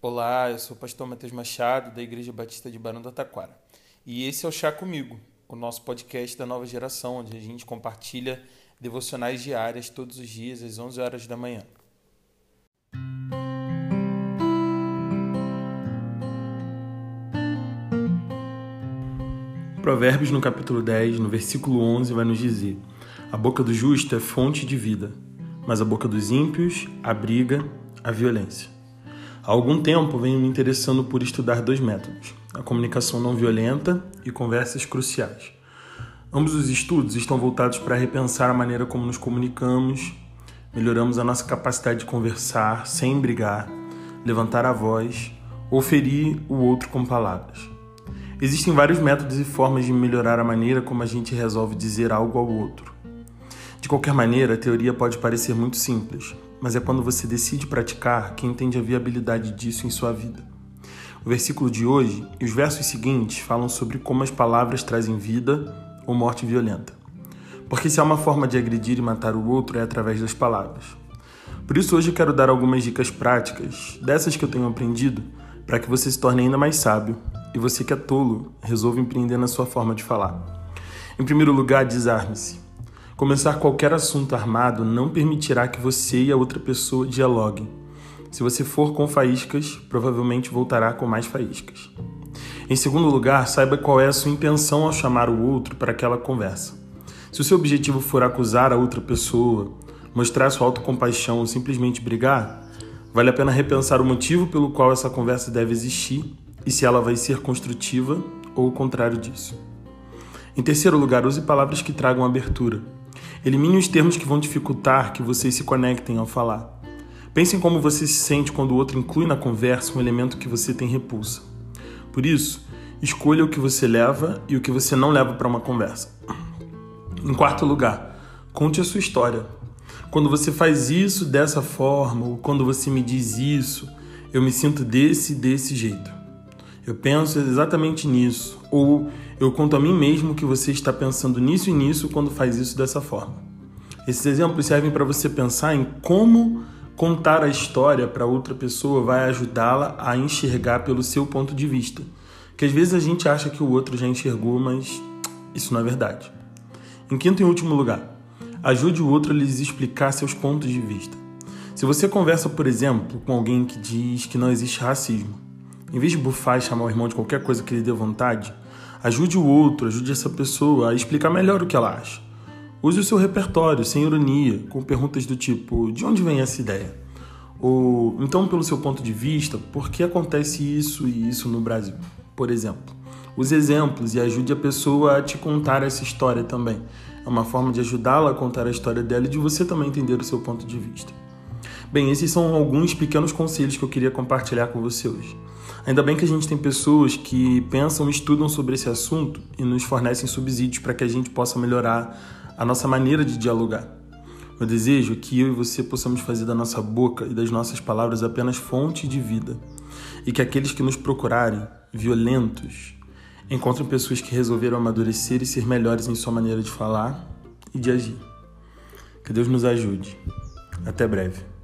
Olá, eu sou o pastor Matheus Machado, da Igreja Batista de Barão do Taquara. E esse é o Chá Comigo, o nosso podcast da nova geração, onde a gente compartilha devocionais diárias todos os dias, às 11 horas da manhã. Provérbios, no capítulo 10, no versículo 11, vai nos dizer: A boca do justo é fonte de vida, mas a boca dos ímpios abriga a violência. Há algum tempo venho me interessando por estudar dois métodos: a comunicação não violenta e conversas cruciais. Ambos os estudos estão voltados para repensar a maneira como nos comunicamos, melhoramos a nossa capacidade de conversar sem brigar, levantar a voz ou ferir o outro com palavras. Existem vários métodos e formas de melhorar a maneira como a gente resolve dizer algo ao outro. De qualquer maneira, a teoria pode parecer muito simples, mas é quando você decide praticar que entende a viabilidade disso em sua vida. O versículo de hoje e os versos seguintes falam sobre como as palavras trazem vida ou morte violenta. Porque se há uma forma de agredir e matar o outro é através das palavras. Por isso hoje quero dar algumas dicas práticas, dessas que eu tenho aprendido, para que você se torne ainda mais sábio e você que é tolo resolva empreender na sua forma de falar. Em primeiro lugar, desarme-se. Começar qualquer assunto armado não permitirá que você e a outra pessoa dialoguem. Se você for com faíscas, provavelmente voltará com mais faíscas. Em segundo lugar, saiba qual é a sua intenção ao chamar o outro para aquela conversa. Se o seu objetivo for acusar a outra pessoa, mostrar sua autocompaixão ou simplesmente brigar, vale a pena repensar o motivo pelo qual essa conversa deve existir e se ela vai ser construtiva ou o contrário disso. Em terceiro lugar, use palavras que tragam abertura. Elimine os termos que vão dificultar que vocês se conectem ao falar. Pense em como você se sente quando o outro inclui na conversa um elemento que você tem repulsa. Por isso, escolha o que você leva e o que você não leva para uma conversa. Em quarto lugar, conte a sua história. Quando você faz isso dessa forma, ou quando você me diz isso, eu me sinto desse desse jeito. Eu penso exatamente nisso. Ou eu conto a mim mesmo que você está pensando nisso e nisso quando faz isso dessa forma. Esses exemplos servem para você pensar em como contar a história para outra pessoa vai ajudá-la a enxergar pelo seu ponto de vista. Que às vezes a gente acha que o outro já enxergou, mas isso não é verdade. Em quinto e último lugar, ajude o outro a lhes explicar seus pontos de vista. Se você conversa, por exemplo, com alguém que diz que não existe racismo, em vez de bufar e chamar o irmão de qualquer coisa que lhe dê vontade, Ajude o outro, ajude essa pessoa a explicar melhor o que ela acha. Use o seu repertório, sem ironia, com perguntas do tipo: de onde vem essa ideia? Ou, então, pelo seu ponto de vista, por que acontece isso e isso no Brasil? Por exemplo. Use exemplos e ajude a pessoa a te contar essa história também. É uma forma de ajudá-la a contar a história dela e de você também entender o seu ponto de vista. Bem, esses são alguns pequenos conselhos que eu queria compartilhar com você hoje. Ainda bem que a gente tem pessoas que pensam e estudam sobre esse assunto e nos fornecem subsídios para que a gente possa melhorar a nossa maneira de dialogar. Meu desejo que eu e você possamos fazer da nossa boca e das nossas palavras apenas fonte de vida e que aqueles que nos procurarem, violentos, encontrem pessoas que resolveram amadurecer e ser melhores em sua maneira de falar e de agir. Que Deus nos ajude. Até breve.